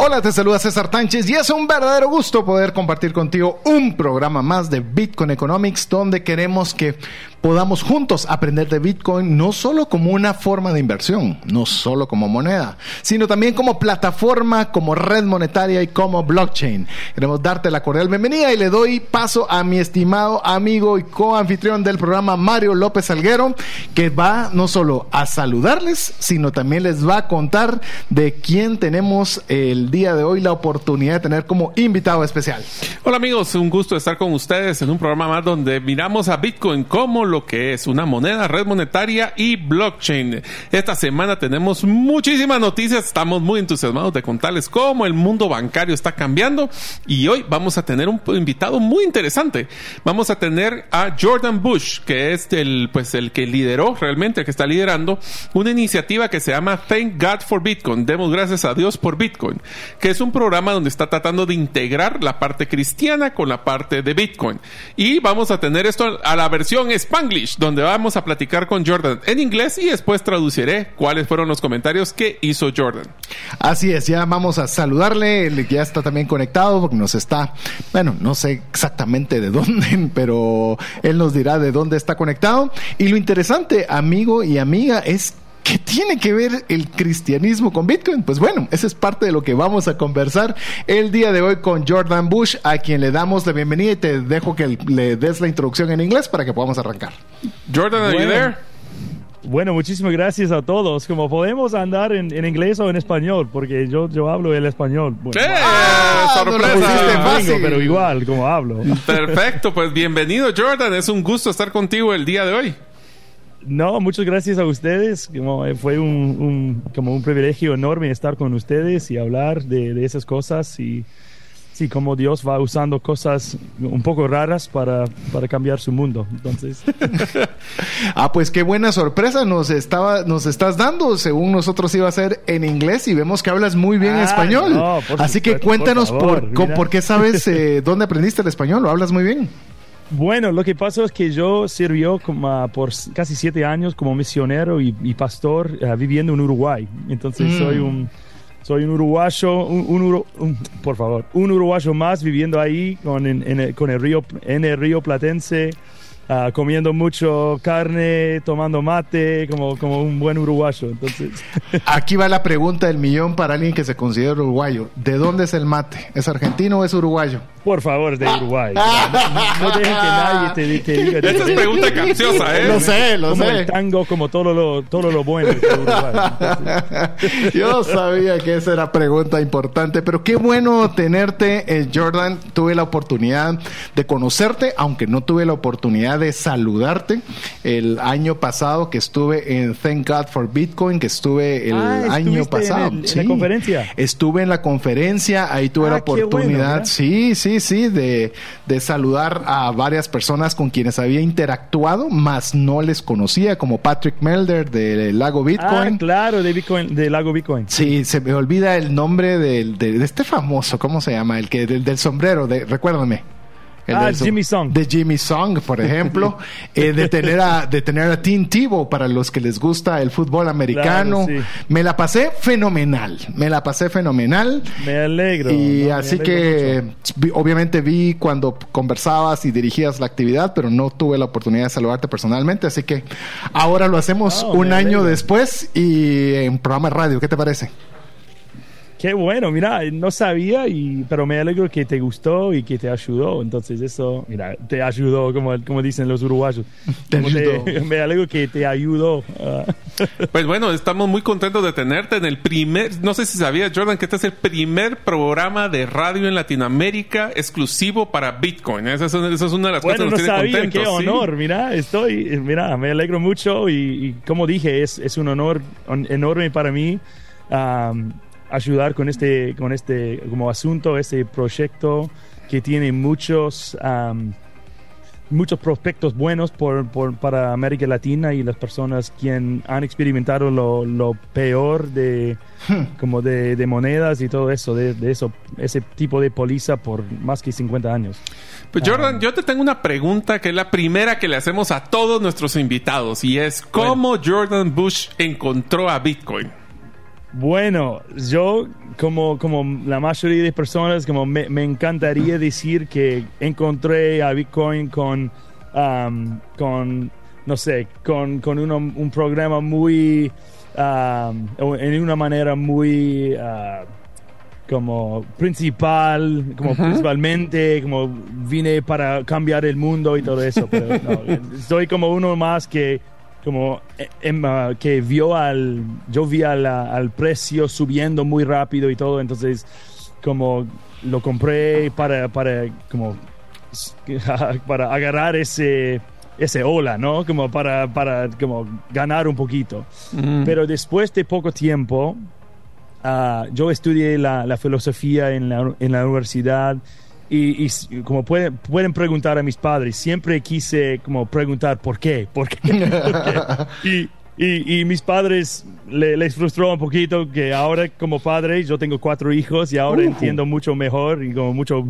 Hola, te saluda César Tánchez y es un verdadero gusto poder compartir contigo un programa más de Bitcoin Economics donde queremos que podamos juntos aprender de Bitcoin no solo como una forma de inversión, no solo como moneda, sino también como plataforma, como red monetaria y como blockchain. Queremos darte la cordial bienvenida y le doy paso a mi estimado amigo y coanfitrión del programa, Mario López Alguero, que va no solo a saludarles, sino también les va a contar de quién tenemos el día de hoy la oportunidad de tener como invitado especial. Hola amigos, un gusto estar con ustedes en un programa más donde miramos a Bitcoin como lo que es una moneda, red monetaria y blockchain. Esta semana tenemos muchísimas noticias, estamos muy entusiasmados de contarles cómo el mundo bancario está cambiando y hoy vamos a tener un invitado muy interesante. Vamos a tener a Jordan Bush, que es el, pues, el que lideró realmente, el que está liderando una iniciativa que se llama Thank God for Bitcoin. Demos gracias a Dios por Bitcoin, que es un programa donde está tratando de integrar la parte cristiana con la parte de Bitcoin. Y vamos a tener esto a la versión española donde vamos a platicar con Jordan en inglés y después traduciré cuáles fueron los comentarios que hizo Jordan. Así es, ya vamos a saludarle, ya está también conectado porque nos está, bueno, no sé exactamente de dónde, pero él nos dirá de dónde está conectado. Y lo interesante, amigo y amiga, es ¿Qué tiene que ver el cristianismo con Bitcoin? Pues bueno, esa es parte de lo que vamos a conversar el día de hoy con Jordan Bush, a quien le damos la bienvenida y te dejo que le des la introducción en inglés para que podamos arrancar. Jordan, are you there? Bueno, muchísimas gracias a todos. Como podemos andar en, inglés o en español, porque yo, yo hablo el español. ¡Sí! Ah, ¡Sorpresa! pero igual, como hablo. Perfecto, pues bienvenido Jordan. Es un gusto estar contigo el día de hoy. No, muchas gracias a ustedes. Como eh, fue un, como un privilegio enorme estar con ustedes y hablar de, esas cosas y sí, como Dios va usando cosas un poco raras para, para cambiar su mundo. Entonces. ah, pues qué buena sorpresa nos estaba, nos estás dando. Según nosotros iba a ser en inglés y vemos que hablas muy bien ah, español. Así que cuéntanos por, por, qué sabes eh, dónde aprendiste el español. Lo hablas muy bien. Bueno, lo que pasó es que yo sirvió como, por casi siete años como misionero y, pastor eh, viviendo en Uruguay. Entonces soy mm. un soy un uruguayo, un, por favor, un uruguayo más viviendo ahí con, en, con el río, en el río Platense. Ah, comiendo mucho carne, tomando mate, como, como un buen uruguayo. Entonces. Aquí va la pregunta del millón para alguien que se considera uruguayo. ¿De dónde es el mate? ¿Es argentino o es uruguayo? Por favor, de Uruguay. No, dejen que nadie te, te diga. Esta es pregunta capciosa, ¿eh? Lo sé, lo como sé. el tango, como todo lo, todo lo bueno de Uruguay. Yo sabía que esa era pregunta importante, pero qué bueno tenerte, eh, Jordan. Tuve la oportunidad de conocerte, aunque no tuve la oportunidad de saludarte el año pasado que estuve en Thank God for Bitcoin, que estuve el ah, año pasado. En, la conferencia. Estuve en la conferencia, ahí tuve la ah, oportunidad, sí, sí, sí, de, de saludar a varias personas con quienes había interactuado, más no les conocía, como Patrick Melder de Lago Bitcoin. Ah, claro, de Bitcoin, de Lago Bitcoin. Sí, se me olvida el nombre del, de, este famoso, ¿cómo se llama? El que del, del sombrero, de, recuérdame ah, Jimmy Song. De Jimmy Song, por ejemplo. eh, de, tener a, de tener a Tim Tebow para los que les gusta el fútbol americano. Me la pasé fenomenal. Me la pasé fenomenal. Me alegro. Y así que obviamente vi cuando conversabas y dirigías la actividad, pero no tuve la oportunidad de saludarte personalmente. Así que ahora lo hacemos un año después y en programa de radio. ¿Qué te parece? Qué bueno, mira, no sabía, y, pero me alegro que te gustó y que te ayudó. Entonces eso, mira, te ayudó, como, como dicen los uruguayos. Te ayudó. me alegro que te ayudó. pues bueno, estamos muy contentos de tenerte en el primer, no sé si sabías, Jordan, que este es el primer programa de radio en Latinoamérica exclusivo para Bitcoin. Esa es, una, de las cosas que nos no tiene sabía, Qué honor, mira, estoy, mira, me alegro mucho y, como dije, es, es un honor enorme para mí ayudar con este, con este como asunto, este proyecto que tiene muchos, um, muchos prospectos buenos por, por, para América Latina y las personas quien han experimentado lo, lo peor de, como de, de, monedas y todo eso, de, de, eso, ese tipo de póliza por más que 50 años. Pues Jordan, um, yo te tengo una pregunta que es la primera que le hacemos a todos nuestros invitados y es ¿cómo bueno. Jordan Bush encontró a Bitcoin? Bueno, yo como, como la mayoría de personas, como me, me encantaría decir que encontré a Bitcoin con, um, con no sé, con, con uno, un programa muy, um, en una manera muy... Uh, como principal, como principalmente, como vine para cambiar el mundo y todo eso, pero no, soy como uno más que como em, uh, que vio al yo vi al, al, precio subiendo muy rápido y todo entonces como lo compré para para como para agarrar ese ese ola no como para para como ganar un poquito mm. pero después de poco tiempo uh, yo estudié la, la filosofía en la, en la universidad y, y, como pueden, pueden preguntar a mis padres, siempre quise como preguntar por qué, por qué, ¿Por qué? Y, y, y, mis padres le, les frustró un poquito que ahora como padre yo tengo cuatro hijos y ahora uh. entiendo mucho mejor y como mucho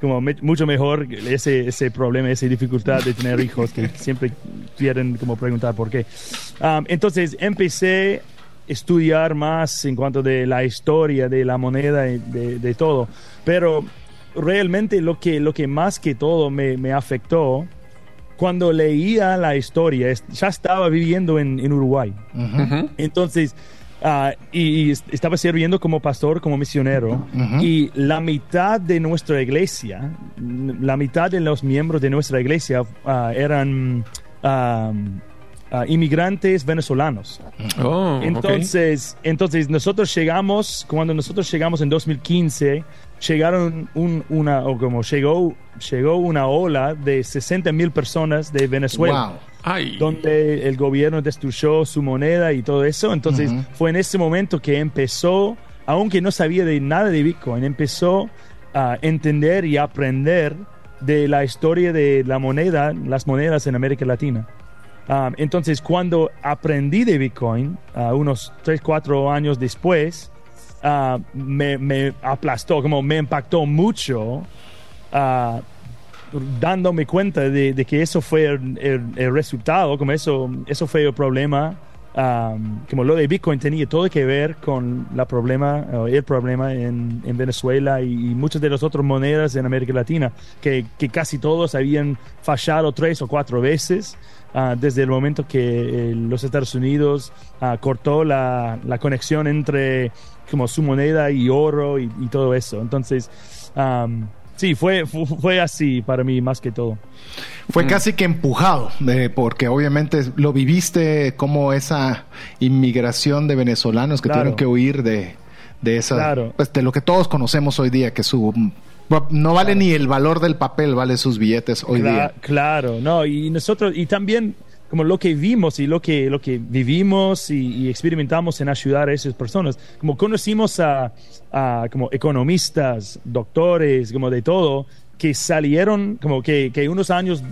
como me, mucho mejor ese, ese problema, esa dificultad de tener hijos que siempre quieren como preguntar por qué. Um, entonces empecé a estudiar más en cuanto de la historia de la moneda y de, de todo, pero realmente lo que, lo que más que todo me, me afectó cuando leía la historia, ya estaba viviendo en, en Uruguay. Uh -huh. Entonces, uh, y, y, estaba sirviendo como pastor, como misionero, uh -huh. y la mitad de nuestra iglesia, la mitad de los miembros de nuestra iglesia uh, inmigrantes venezolanos. Oh, entonces, okay. entonces, nosotros llegamos, cuando nosotros llegamos en 2015, llegaron un, una, o como llegó, llegó una ola de 60 mil personas de Venezuela. Wow. Ay. Donde el gobierno destruyó su moneda y todo eso. Entonces uh -huh. fue en ese momento que empezó, aunque no sabía de nada de Bitcoin, empezó a entender y aprender de la historia de la moneda, las monedas en América Latina. Um, entonces, cuando aprendí de Bitcoin, uh, unos 3, 4 años después, uh, me, me, aplastó, como me impactó mucho, uh, dándome cuenta de, de, que eso fue el, el, el, resultado, como eso, eso fue el problema. Um, como lo de Bitcoin tenía todo que ver con la problema, uh, el problema en, en Venezuela y, y, muchas de las otras monedas en América Latina, que, que casi todos habían fallado tres o cuatro veces. Uh, desde el momento que eh, los Estados Unidos uh, cortó la, la, conexión entre como su moneda y oro y, y todo eso. Entonces, um, sí, fue, fue así para mí más que todo. Fue mm. casi que empujado, eh, porque obviamente lo viviste como esa inmigración de venezolanos que claro. tuvieron que huir de, de esa, claro. pues de lo que todos conocemos hoy día, que su no vale ni el valor del papel, vale sus billetes hoy día. Claro, no, y nosotros, y también como lo que vimos y lo que, lo que vivimos y, y experimentamos en ayudar a esas personas, como conocimos a, a como economistas, doctores, como de todo, que salieron como que, que unos años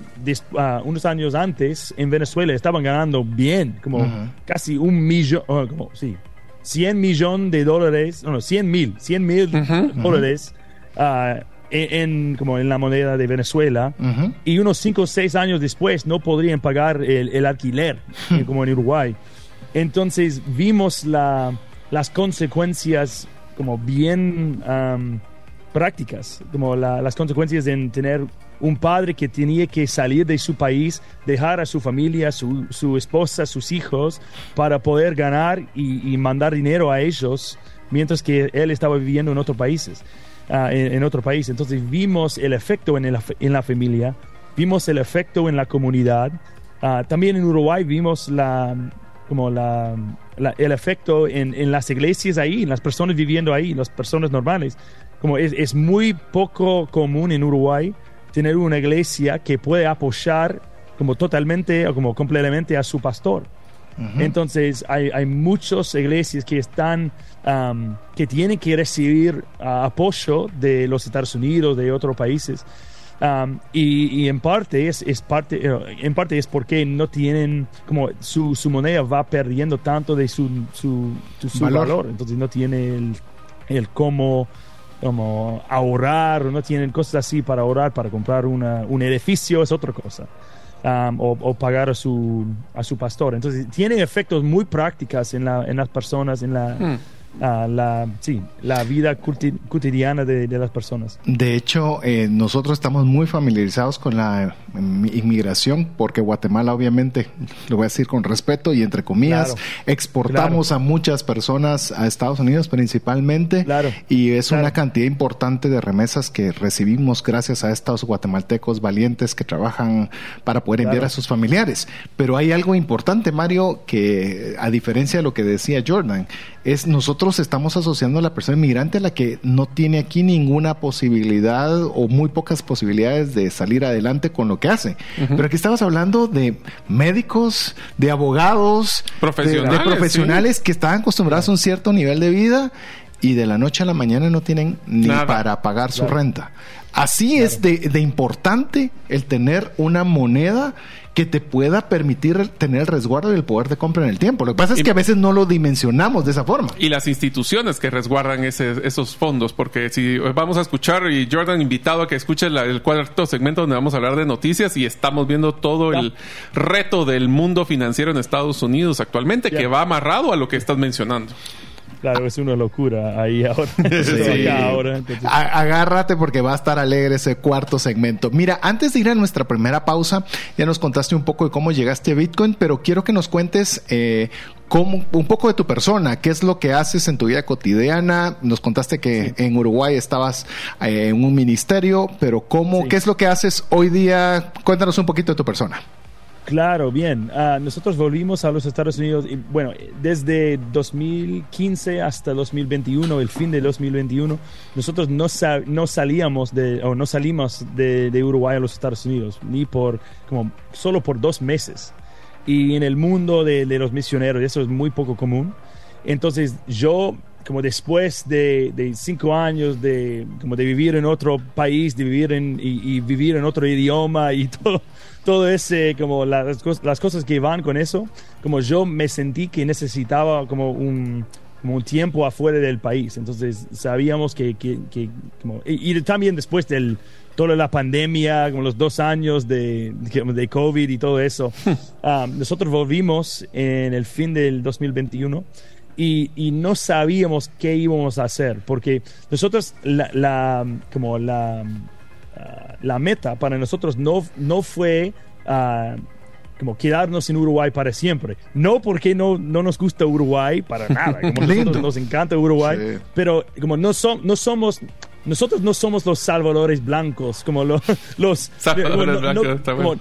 uh, unos años antes en Venezuela estaban ganando bien como uh -huh. casi un millón uh, como sí 100 millones de dólares no, no 100 mil 100 mil uh -huh, dólares uh, en, en, como en la moneda de Venezuela uh -huh. y unos 5 o 6 años después no podrían pagar el, el alquiler como en Uruguay entonces vimos la, las consecuencias como bien um, prácticas, como la, las consecuencias de tener un padre que tenía que salir de su país, dejar a su familia, su, su esposa, sus hijos, para poder ganar y, y, mandar dinero a ellos, mientras que él estaba viviendo en otros países, uh, en, en, otro país. Entonces vimos el efecto en, el, en la familia, vimos el efecto en la comunidad. Uh, también en Uruguay vimos la, como la, la, el efecto en, en, las iglesias ahí, en las personas viviendo ahí, las personas normales como es, es, muy poco común en Uruguay tener una iglesia que puede apoyar como totalmente o como completamente a su pastor. Entonces hay, hay muchas iglesias que están, um, que tienen que recibir uh, apoyo de los Estados Unidos, de otros países. Um, y, y, en parte es, es parte eh, en parte es porque no tienen como su, su moneda va perdiendo tanto de su, su, su Valor. valor. entonces no tiene el, el cómo como ahorrar o no tienen cosas así para ahorrar para comprar una, un edificio es otra cosa um, o, pagar a su a su pastor entonces tiene efectos muy prácticas en, la, en las personas en la Hmm. Ah, la sí la vida cotidiana de, de las personas De hecho, eh, nosotros estamos muy familiarizados con la mm, inmigración porque Guatemala, obviamente, lo voy a decir con respeto y entre comillas, Claro. exportamos a muchas personas a Estados Unidos principalmente Claro. y es una cantidad importante de remesas que recibimos gracias a estos guatemaltecos valientes que trabajan para poder enviar a sus familiares. Pero hay algo importante, Mario, que a diferencia de lo que decía Jordan, es nosotros estamos asociando a la persona inmigrante a la que no tiene aquí ninguna posibilidad o muy pocas posibilidades de salir adelante con lo que hace. Pero aquí estamos hablando de médicos, de abogados, de- Profesionales, de, profesionales que están acostumbrados a un cierto nivel de vida y de la noche a la mañana no tienen ni Nada. para pagar su Claro. renta. Así es de, de importante el tener una moneda que te pueda permitir tener el resguardo y el poder de compra en el tiempo. Lo que pasa es que a veces no lo dimensionamos de esa forma. Y las instituciones que resguardan ese- esos fondos, porque si vamos a escuchar, y Jordan invitado a que escuche la- el cuarto segmento donde vamos a hablar de noticias y estamos viendo todo el reto del mundo financiero en Estados Unidos actualmente, que va amarrado a lo que estás mencionando. Claro es una locura ahí ahora acá ahora agárrate porque va a estar alegre ese cuarto segmento. Mira, antes de ir a nuestra primera pausa, ya nos contaste un poco de cómo llegaste a Bitcoin, pero quiero que nos cuentes eh, cómo, un poco de tu persona, qué es lo que haces en tu vida cotidiana. Nos contaste que en Uruguay estabas eh, en un ministerio, pero cómo, Sí. qué es lo que haces hoy día. Cuéntanos un poquito de tu persona. Claro, bien. Ah, nosotros volvimos a los Estados Unidos, bueno, desde 2015 hasta 2021, el fin de 2021, nosotros no, no salíamos de, o no salimos de, Uruguay a los Estados Unidos, ni por, como, solo por dos meses. Y en el mundo de, los misioneros, eso es muy poco común. Entonces yo, como después de, cinco años de, como de vivir en otro país, de vivir en, y vivir en otro idioma y todo, todo ese, como las, las cosas que van con eso, como yo me sentí que necesitaba como un, como un tiempo afuera del país. Entonces sabíamos que, que, que como, y, y también después del toda la pandemia, como los dos años de, de COVID y todo eso, ah, nosotros volvimos en el fin del 2021 y, y no sabíamos qué íbamos a hacer, porque nosotros la, la- como la, ah, la meta para nosotros no, no fue ah, como quedarnos en Uruguay para siempre. No porque no, no nos gusta Uruguay para nada, como nosotros nos encanta Uruguay, Sí. pero como no, som- no somos... Nosotros no somos los salvadores blancos, como lo- los... Salvadores no- no- blancos, como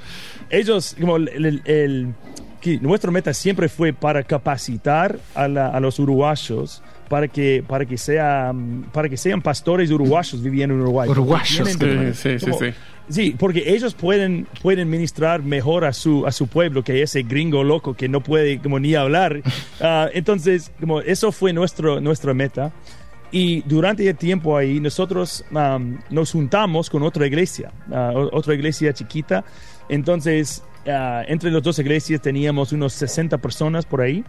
ellos, como el, el- el- que nuestra meta siempre fue para capacitar a, la- a los uruguayos para que para que sean para que sean pastores uruguayos viviendo en Uruguay. Uruguayos, Sí, sí, sí, sí. Sí, porque ellos pueden, pueden ministrar mejor a su, a su pueblo que ese gringo loco que no puede como ni hablar. Ah, entonces, como eso fue nuestro, nuestra meta. Y durante el tiempo ahí nosotros am, nos juntamos con otra iglesia, o- otra iglesia chiquita. Entonces, ah, entre las dos iglesias teníamos unos 60 personas por ahí.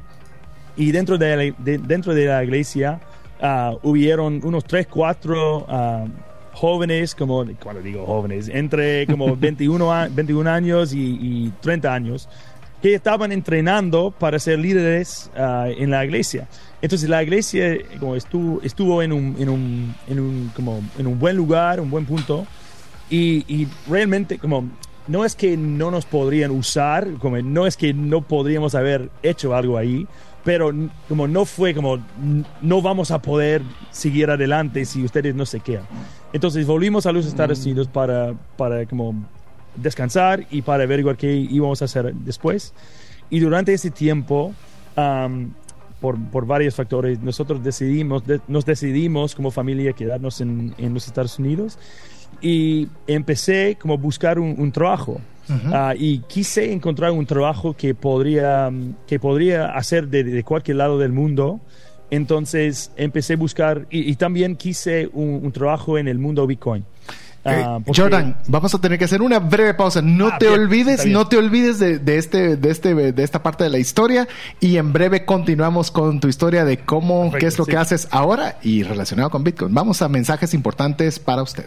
Y dentro de la, de- dentro de la iglesia ah, hubieron unos 3, 4 jóvenes, como, cuando digo jóvenes, entre como 21, a- 21 años y, y 30 años, que estaban entrenando para ser líderes ah, en la iglesia. Entonces la iglesia como estuvo, estuvo en, un, en, un, en, un, como, en un buen lugar, un buen punto, y, y realmente como no es que no nos podrían usar, como no es que no podríamos haber hecho algo ahí, pero como no fue como no vamos a poder seguir adelante si ustedes no se quedan. Entonces volvimos a los Estados Unidos para, para como descansar y para averiguar qué íbamos a hacer después. Y durante ese tiempo, am, por, por varios factores, nosotros decidimos, de- nos decidimos como familia quedarnos en, en los Estados Unidos y empecé como a buscar un, un trabajo. Ah, y quise encontrar un trabajo que podría, que podría hacer de, cualquier lado del mundo. Entonces empecé a buscar y, también quise un, trabajo en el mundo Bitcoin. Ah, Jordan, vamos a tener que hacer una breve pausa. No ah, te olvides, no te olvides de, este, de este, de esta parte de la historia y en breve continuamos con tu historia de cómo, qué es lo que haces ahora y relacionado con Bitcoin. Vamos a mensajes importantes para usted.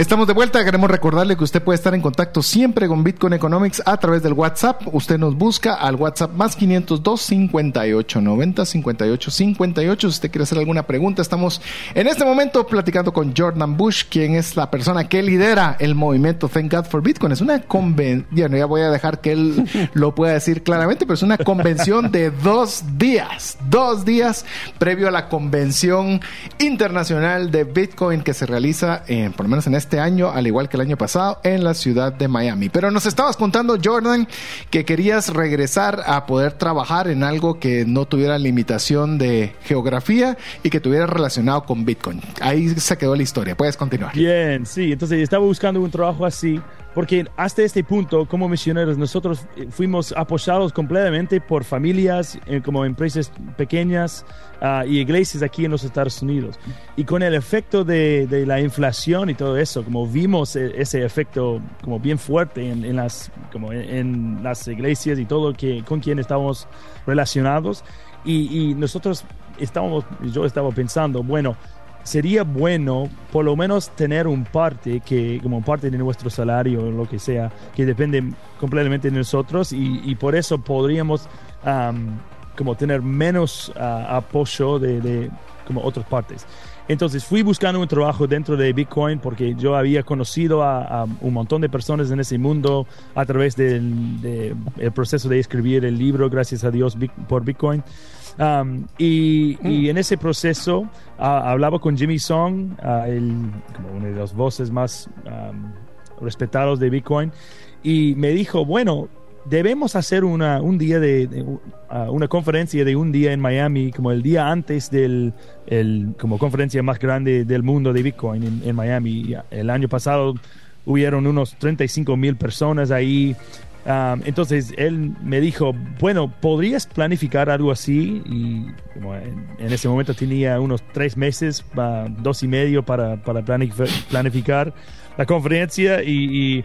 Estamos de vuelta. Queremos recordarle que usted puede estar en contacto siempre con Bitcoin Economics a través del WhatsApp. Usted nos busca al WhatsApp más 502 58 90 58 58. Si usted quiere hacer alguna pregunta, estamos en este momento platicando con Jordan Bush, quien es la persona que lidera el movimiento Thank God for Bitcoin. Es una convención, ya voy a dejar que él lo pueda decir claramente, pero es una convención de dos días, dos días previo a la convención internacional de Bitcoin que se realiza, en, por lo menos en este este año, al igual que el año pasado, en la ciudad de Miami. Pero nos estabas contando, Jordan, que querías regresar a poder trabajar en algo que no tuviera limitación de geografía y que tuviera relacionado con Bitcoin. Ahí se quedó la historia. Puedes continuar. Bien, sí. Entonces estaba buscando un trabajo así porque hasta este punto, como misioneros, nosotros eh, fuimos apoyados completamente por familias, eh, como empresas pequeñas uh, y iglesias aquí en los Estados Unidos. Y con el efecto de, de la inflación y todo eso, como vimos e, ese efecto como bien fuerte en, en las, como en, las iglesias y todo que, con quien estábamos relacionados. Y, y nosotros estábamos, yo estaba pensando, bueno, sería bueno por lo menos tener un parte que como parte de nuestro salario o lo que sea que depende completamente de nosotros y, por eso podríamos como tener menos ah, apoyo de, como otras partes. Entonces fui buscando un trabajo dentro de Bitcoin porque yo había conocido a, un montón de personas en ese mundo a través del proceso de escribir el libro gracias a Dios por Bitcoin Um, y, mm. en ese proceso ah, hablaba con Jimmy Song, uh, como una de las voces más um, respetados de Bitcoin, y me dijo, bueno, debemos hacer una, un día de, uh, una conferencia de un día en Miami, como el día antes del el, como conferencia más grande del mundo de Bitcoin en, en Miami. El año pasado hubieron unos 35 mil personas ahí entonces él me dijo, bueno, ¿podrías planificar algo así? Y en, ese momento tenía unos tres meses, dos y medio para, para planificar la conferencia y,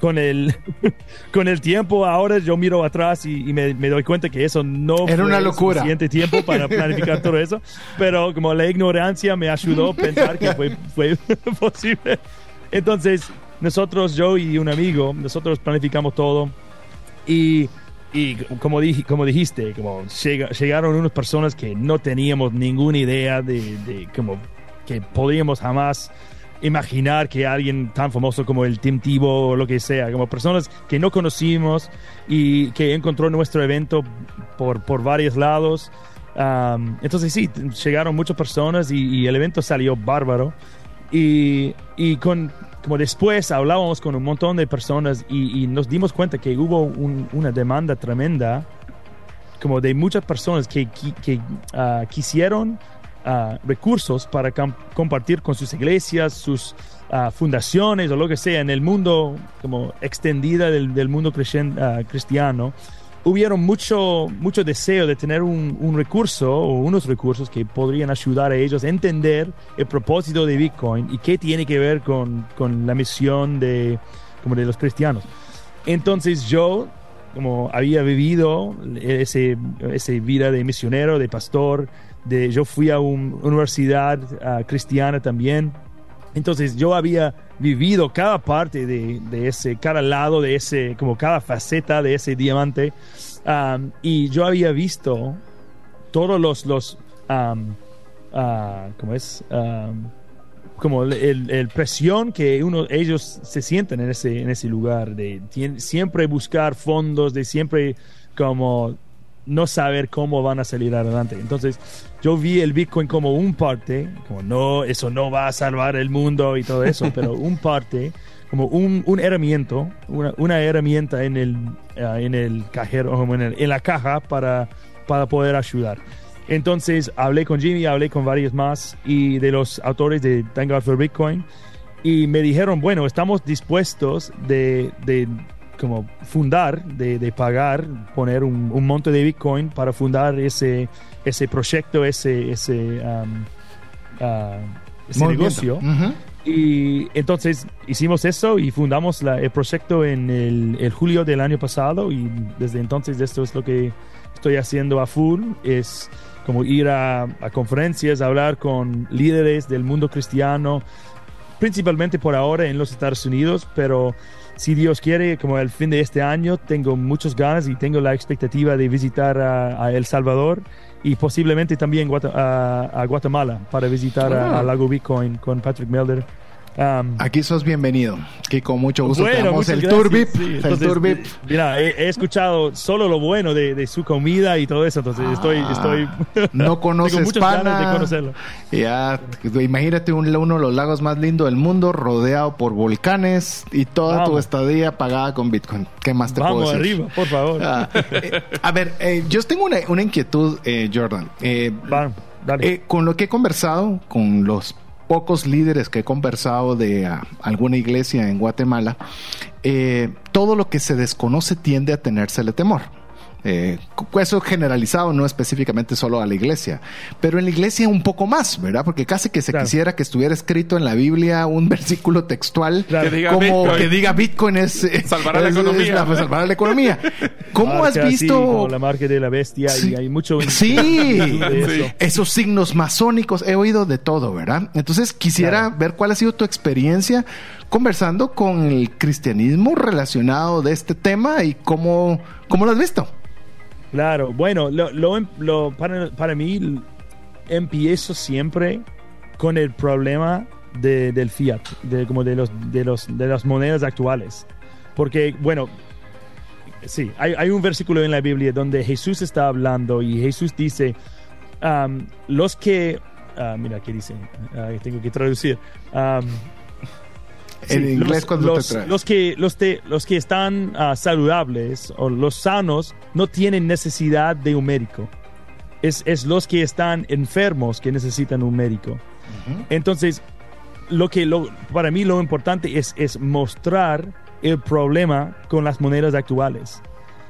con el con el tiempo ahora yo miro atrás y, me, doy cuenta que eso no era una locura suficiente tiempo para planificar todo eso pero como la ignorancia me ayudó a pensar que fue, fue posible entonces nosotros, yo y un amigo, nosotros planificamos todo y, y como, como dijiste, como llegaron unas personas que no teníamos ninguna idea de, de como que podíamos jamás imaginar que alguien tan famoso como el Tim Tebow o lo que sea, como personas que no conocimos y que encontró nuestro evento por, por varios lados. entonces sí, llegaron muchas personas y, y, el evento salió bárbaro. Y, y con, como después hablábamos con un montón de personas y, nos dimos cuenta que hubo una demanda tremenda, como de muchas personas que, ah, quisieron ah, recursos para compartir con sus iglesias, sus ah, fundaciones o lo que sea en el mundo como extendida del mundo cristiano hubieron mucho, mucho deseo de tener un, recurso o unos recursos que podrían ayudar a ellos a entender el propósito de Bitcoin y qué tiene que ver con, con la misión de, como de los cristianos. Entonces yo, como había vivido ese, ese vida de misionero, de pastor, de, yo fui a una universidad cristiana también Entonces yo había vivido cada parte de, de, ese, cada lado de ese, como cada faceta de ese diamante. Um, y yo había visto todos los, los um, uh, ¿cómo es? Um, como el, el, presión que uno, ellos se sienten en ese, en ese lugar, de siempre buscar fondos, de siempre como no saber cómo van a salir adelante. Entonces, yo vi el Bitcoin como un parte, como no, eso no va a salvar el mundo y todo eso, pero un parte, como un, un herramienta, una, una, herramienta en el, uh, en el cajero, en, el, en la caja para, para poder ayudar. Entonces hablé con Jimmy, hablé con varios más y de los autores de Thank God for Bitcoin y me dijeron, bueno, estamos dispuestos de, de como fundar, de, de pagar, poner un, un, monte de Bitcoin para fundar ese, ese proyecto, ese, ese, um, uh, ese negocio. Uh -huh. Y entonces hicimos eso y fundamos la, el proyecto en el, el, julio del año pasado y desde entonces esto es lo que estoy haciendo a full, es como ir a, a conferencias, hablar con líderes del mundo cristiano, principalmente por ahora en los Estados Unidos, pero si Dios quiere, como al fin de este año, tengo muchas ganas y tengo la expectativa de visitar a, a El Salvador y posiblemente también a, a Guatemala para visitar Ah. a Lago Bitcoin con Patrick Melder. Um, Aquí sos bienvenido. Aquí con mucho gusto bueno, te damos muchas el gracias, tour VIP. sí. el Entonces, VIP. eh, Mira, he, he escuchado solo lo bueno de, de, su comida y todo eso, entonces estoy, Ah, estoy no conoces pana. ganas de conocerlo. Ya, imagínate un, uno de los lagos más lindos del mundo, rodeado por volcanes y toda tu Vamos. estadía pagada con Bitcoin. ¿Qué más te Vamos puedo decir? arriba, por favor. Ah, eh, a ver, eh, yo tengo una, una inquietud, eh, Jordan. Eh, Va, dale. eh, con lo que he conversado, con los pocos líderes que he conversado de ah, alguna iglesia en Guatemala, eh, todo lo que se desconoce tiende a tenérsele temor. Eh, eso generalizado, no específicamente solo a la iglesia, pero en la iglesia un poco más, ¿verdad? Porque casi que se Claro. quisiera que estuviera escrito en la Biblia un versículo textual Claro. Que diga como Bitcoin. que diga Bitcoin es, eh, Salvará la es- economía. es la- salvará la economía. ¿Cómo Marca has así, visto como la marca de la bestia Sí. y hay mucho Sí, de eso. Sí. esos signos masónicos, he oído de todo, ¿verdad? Entonces quisiera Claro. ver cuál ha sido tu experiencia conversando con el cristianismo relacionado de este tema y cómo, cómo lo has visto. Claro, bueno, lo, lo- para, para mí empiezo siempre con el problema de- del fiat, de, como de, los, de, los, de las monedas actuales. Porque, bueno, sí, hay, un versículo en la Biblia donde Jesús está hablando y Jesús dice, los que, ah, mira, ¿qué dice? Ah, tengo que traducir. En inglés los, cuando los- te trae. los que los, te- los que están ah, saludables o los sanos no tienen necesidad de un médico. Es, es los que están enfermos que necesitan un médico. Entonces, lo que lo, para mí lo importante es, es mostrar el problema con las monedas actuales.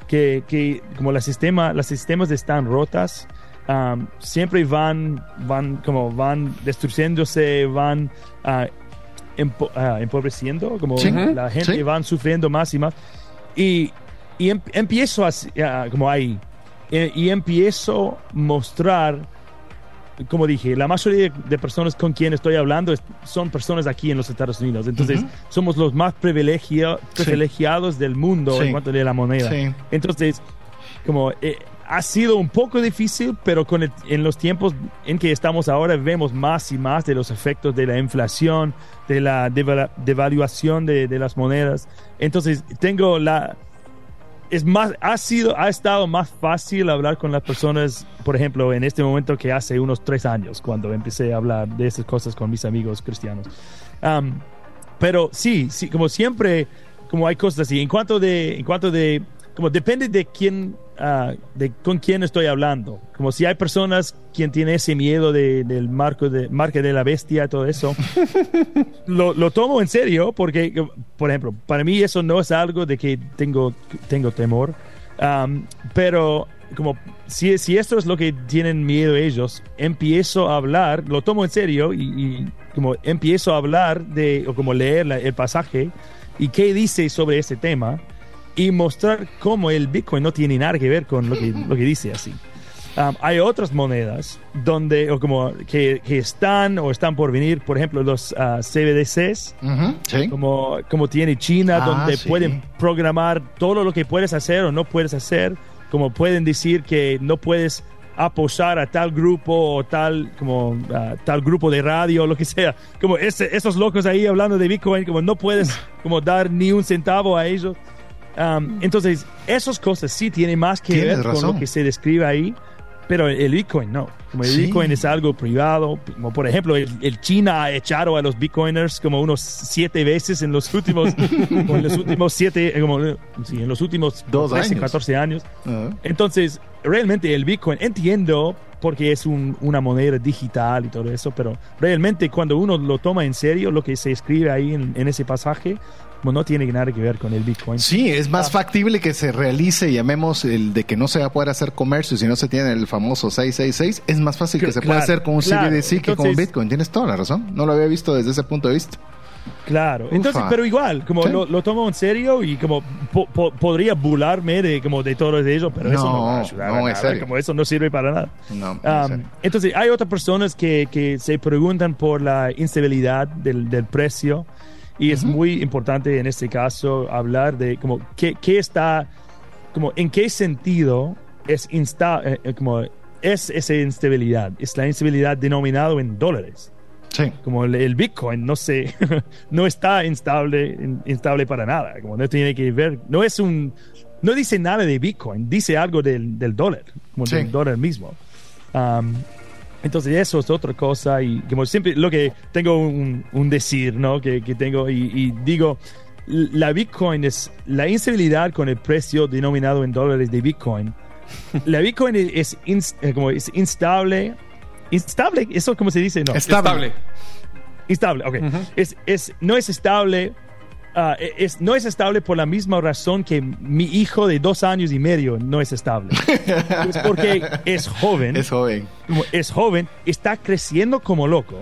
Que, que como la sistema, las sistemas están rotas, um, siempre van, van, como van destruyéndose, van ah, empo- ah, empobreciendo, como Sí. la gente Sí. van sufriendo más y más. Y, y em- empiezo así, como ahí, eh, y empiezo a mostrar como dije, la mayoría de personas con quien estoy hablando son personas aquí en los Estados Unidos. Entonces, somos los más Sí. privilegiados del mundo en cuanto a la moneda. Entonces, como eh, ha sido un poco difícil, pero con el- en los tiempos en que estamos ahora vemos más y más de los efectos de la inflación, de la devaluación de, de las monedas. Entonces, tengo la es más ha sido ha estado más fácil hablar con las personas, por ejemplo, en este momento que hace unos tres años cuando empecé a hablar de esas cosas con mis amigos cristianos. Um, pero sí, sí, como siempre, como hay cosas así. En cuanto de, en cuanto de, como depende de quién, ah, de con quién estoy hablando. Como si hay personas quien tiene ese miedo de, del marco de marca de la bestia, todo eso, lo, lo tomo en serio porque, por ejemplo, para mí eso no es algo de que tengo, tengo temor. Um, pero como si, si esto es lo que tienen miedo ellos, empiezo a hablar, lo tomo en serio y, y como empiezo a hablar de, o como leer la- el pasaje y qué dice sobre ese tema y mostrar cómo el Bitcoin no tiene nada que ver con lo que, lo que dice así. Um, hay otras monedas donde, o como que, que, están o están por venir, por ejemplo, los uh, CBDCs, sí. como, como tiene China, Ah, donde sí. pueden programar todo lo que puedes hacer o no puedes hacer, como pueden decir que no puedes apoyar a tal grupo o tal como uh, tal grupo de radio o lo que sea como ese- esos locos ahí hablando de Bitcoin como no puedes como dar ni un centavo a ellos Um, entonces esas cosas sí tienen más que Tienes ver con razón. lo que se describe ahí pero el Bitcoin no. Como el Sí. Bitcoin es algo privado. Como por ejemplo, el, el China ha echado a los Bitcoiners como unos siete veces en los últimos, en los últimos siete, eh, como, sí, en los últimos Dos 13, años. 14 años. Ah. Entonces, realmente el Bitcoin, entiendo porque es un- una moneda digital y todo eso, pero realmente cuando uno lo toma en serio, lo que se escribe ahí en, en ese pasaje, no tiene nada que ver con el Bitcoin. Sí, es Ah. más factible que se realice, llamemos el de que no se va a poder hacer comercio si no se tiene el famoso 666. Es más fácil que Cl- se pueda claro, hacer con un claro. CBDC que con un Entonces- Bitcoin. Tienes toda la razón. No lo había visto desde ese punto de vista. Claro, Ufa. entonces, pero igual, como Sí. lo, lo tomo en serio y como po- po- podría burlarme de como de todo de ello, pero eso no va a No, ayudar no, a es nada, serio. como eso no sirve para nada. No, Um, entonces, hay otras personas que, que se preguntan por la instabilidad del, del precio y es muy importante en este caso hablar de como qué, qué está, como en qué sentido es, insta, eh, eh, como es esa instabilidad. Es la instabilidad denominado en dólares Sí. como el, el Bitcoin no se no está instable in- instable para nada como no tiene que ver no es un no dice nada de Bitcoin dice algo del, del dólar como Sí. del dólar mismo Um, entonces eso es otra cosa y como siempre lo que tengo un, un decir no que, que tengo y, y digo la Bitcoin es la instabilidad con el precio denominado en dólares de Bitcoin la Bitcoin es, es eh, como es instable instable eso cómo se dice no Estable. Estable, ok. es, es, no es estable. Ah, es, no es estable por la misma razón que mi hijo de dos años y medio no es estable. es porque es joven, Es joven. es joven, está creciendo como loco,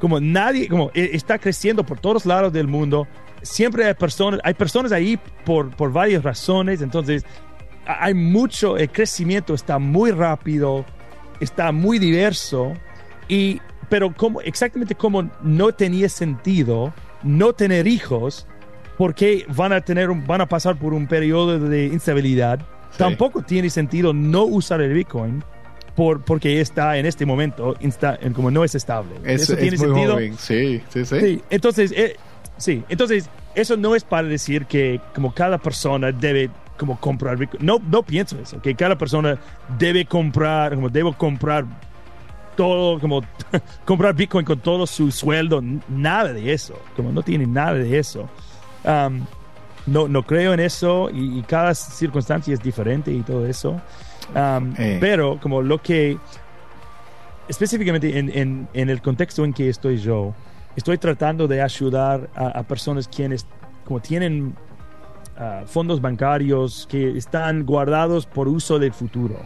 como nadie, como eh, está creciendo por todos lados del mundo. Siempre hay personas, hay personas ahí por, por varias razones, entonces hay mucho, el crecimiento está muy rápido, está muy diverso, y, pero como, exactamente como no tenía sentido no tener hijos, porque van a, tener van a pasar por un periodo de instabilidad, tampoco tiene sentido no usar el Bitcoin por, porque está en este momento insta- como no es estable. Es, ¿Eso es tiene muy sentido? joven. Sí, sí, sí. Sí, entonces, eh, sí, entonces eso no es para decir que como cada persona debe como comprar Bitcoin. No, no pienso eso, que cada persona debe comprar, como debo comprar todo, como comprar Bitcoin con todo su sueldo, nada de eso, como no tiene nada de eso. Um, no, no creo en eso y, y cada circunstancia es diferente y todo eso. Um. Pero como lo que específicamente en, en- en el contexto en que estoy yo, estoy tratando de ayudar a, a personas quienes como tienen ah, fondos bancarios que están guardados por uso del futuro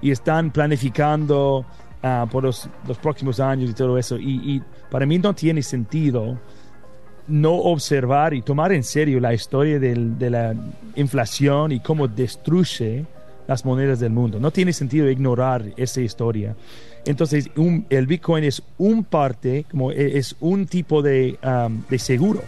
y están planificando ah, por los, los próximos años y todo eso. Y, y para mí no tiene sentido no observar y tomar en serio la historia del- de la inflación y cómo destruye las monedas del mundo. No tiene sentido ignorar esa historia. Entonces, un- el Bitcoin es un parte, como e- es un tipo de, um, de seguro.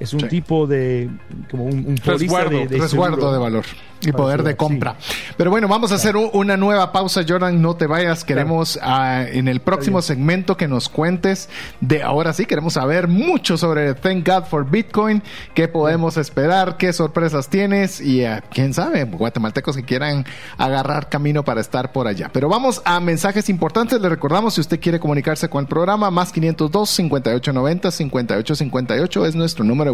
Es un Sí. tipo de, como un, Resguardo, de, de resguardo seguro. de valor y Para poder de compra. Pero bueno, vamos a hacer un- una nueva pausa, Jordan. No te vayas. Queremos ah, en el próximo segmento que nos cuentes de ahora sí. Queremos saber mucho sobre Thank God for Bitcoin. ¿Qué podemos esperar? ¿Qué sorpresas tienes? Y ah, quién sabe, guatemaltecos que quieran agarrar camino para estar por allá. Pero vamos a mensajes importantes. Le recordamos si usted quiere comunicarse con el programa, más 502 5890 5858 es nuestro número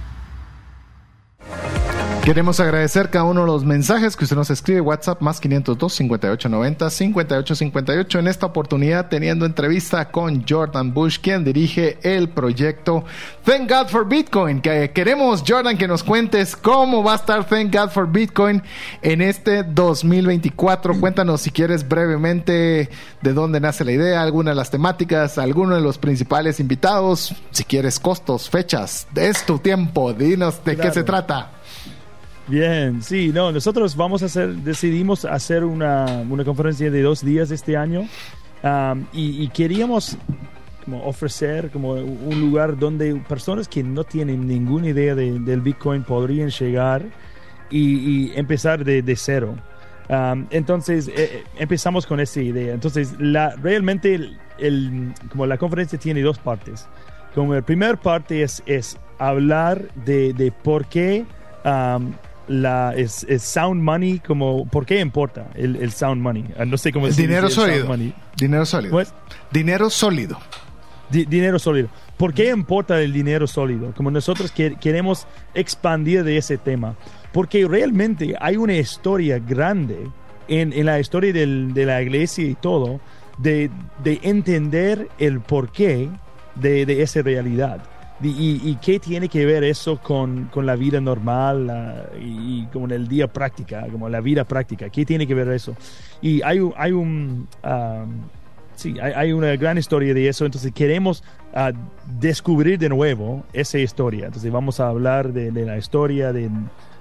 Queremos agradecer cada uno de los mensajes que usted nos escribe. WhatsApp más 502 5890 5858. En esta oportunidad, teniendo entrevista con Jordan Bush, quien dirige el proyecto Thank God for Bitcoin. Que queremos, Jordan, que nos cuentes cómo va a estar Thank God for Bitcoin en este 2024. Cuéntanos, si quieres, brevemente de dónde nace la idea, alguna de las temáticas, alguno de los principales invitados. Si quieres, costos, fechas. Es tu tiempo. Dinos de qué se trata. Bien, sí, no, nosotros vamos a hacer, decidimos hacer una, una conferencia de dos días este año um, y, y, queríamos como ofrecer como un lugar donde personas que no tienen ninguna idea de, del Bitcoin podrían llegar y, y empezar de, de cero. Um, entonces eh, empezamos con esa idea. Entonces la, realmente el, el, como la conferencia tiene dos partes. Como la primera parte es, es hablar de, de por qué um, la es, es, sound money como por qué importa el, el sound money ah, no sé cómo el dinero sólido. dinero sólido. What? dinero sólido. Di, dinero sólido. Por qué importa el dinero sólido como nosotros que, queremos expandir de ese tema. Porque realmente hay una historia grande en, en la historia del, de la iglesia y todo de, de entender el porqué de, de esa realidad y, y, qué tiene que ver eso con, con la vida normal y, y, como en el día práctica, como la vida práctica? ¿Qué tiene que ver eso? Y hay, hay un... Um, sí, hay, hay, una gran historia de eso, entonces queremos uh, descubrir de nuevo esa historia. Entonces vamos a hablar de, de la historia de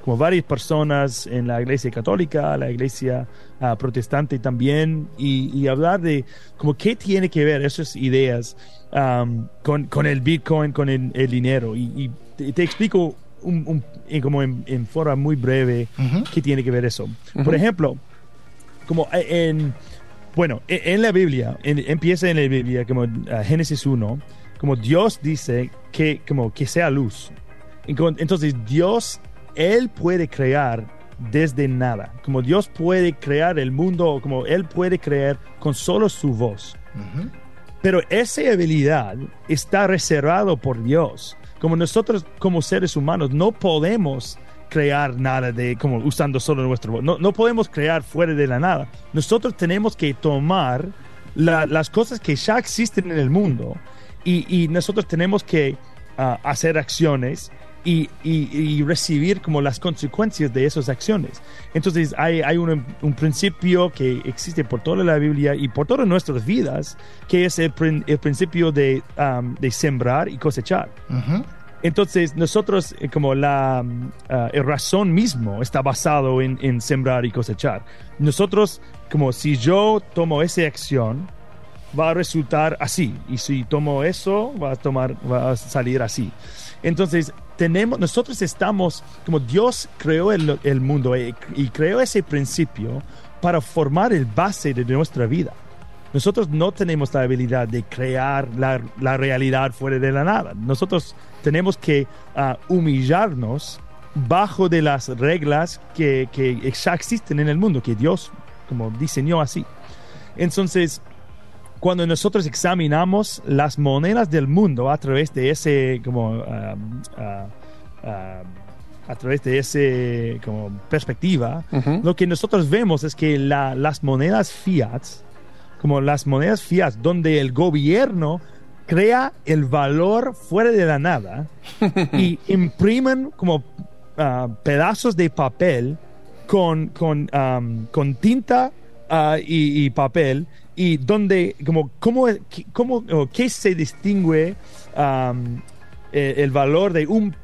como varias personas en la iglesia católica, la iglesia uh, protestante también, y, y, hablar de como qué tiene que ver esas ideas um, con, con, el Bitcoin, con el, el dinero. Y, y te, te, explico un, un, en, como en, en, forma muy breve uh -huh. qué tiene que ver eso. Uh -huh. Por ejemplo, como en, bueno, en, en la Biblia, en, empieza en la Biblia como uh, Génesis 1, como Dios dice que, como que sea luz. Entonces Dios él puede crear desde nada. Como Dios puede crear el mundo, como Él puede crear con solo su voz. Uh -huh. Pero esa habilidad está reservado por Dios. Como nosotros, como seres humanos, no podemos crear nada de como usando solo nuestra voz. No, no podemos crear fuera de la nada. Nosotros tenemos que tomar la, las cosas que ya existen en el mundo y, y nosotros tenemos que uh, hacer acciones y, y, y, recibir como las consecuencias de esas acciones. Entonces hay, hay un, un, principio que existe por toda la Biblia y por todas nuestras vidas, que es el, el principio de, um, de, sembrar y cosechar. Uh -huh. Entonces nosotros como la uh, razón mismo está basado en, en sembrar y cosechar. Nosotros como si yo tomo esa acción, va a resultar así. Y si tomo eso, va a, tomar, va a salir así. Entonces, tenemos, nosotros estamos, como Dios creó el, el mundo y, y, creó ese principio para formar el base de nuestra vida. Nosotros no tenemos la habilidad de crear la, la realidad fuera de la nada. Nosotros tenemos que uh, humillarnos bajo de las reglas que, que ya existen en el mundo, que Dios como diseñó así. Entonces, cuando nosotros examinamos las monedas del mundo a través de ese como uh, uh, uh, a través de ese como perspectiva, uh -huh. lo que nosotros vemos es que la, las monedas fiat, como las monedas fiat, donde el gobierno crea el valor fuera de la nada y imprimen como pedazos de papel con, con, um, con tinta y, y papel y donde, como, cómo, cómo, qué se distingue um, el, valor de un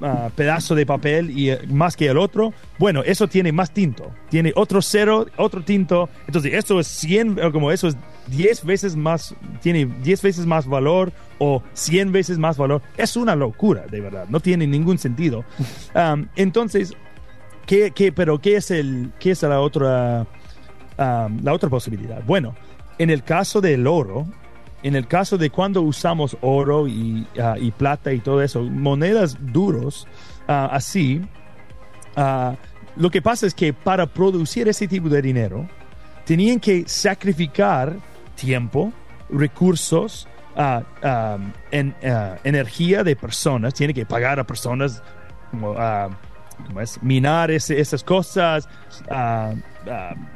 uh, pedazo de papel y uh, más que el otro, bueno, eso tiene más tinto, tiene otro cero, otro tinto, entonces eso es 100, como eso es 10 veces más, tiene 10 veces más valor o 100 veces más valor, es una locura, de verdad, no tiene ningún sentido. Um, entonces, ¿qué, qué, pero qué es, el, qué es la otra la otra posibilidad. Bueno, en el caso del oro, en el caso de cuando usamos oro y, y plata y todo eso, monedas duros uh, así, uh, lo que pasa es que para producir ese tipo de dinero, tenían que sacrificar tiempo, recursos, en, energía de personas, tiene que pagar a personas como es, minar ese, esas cosas,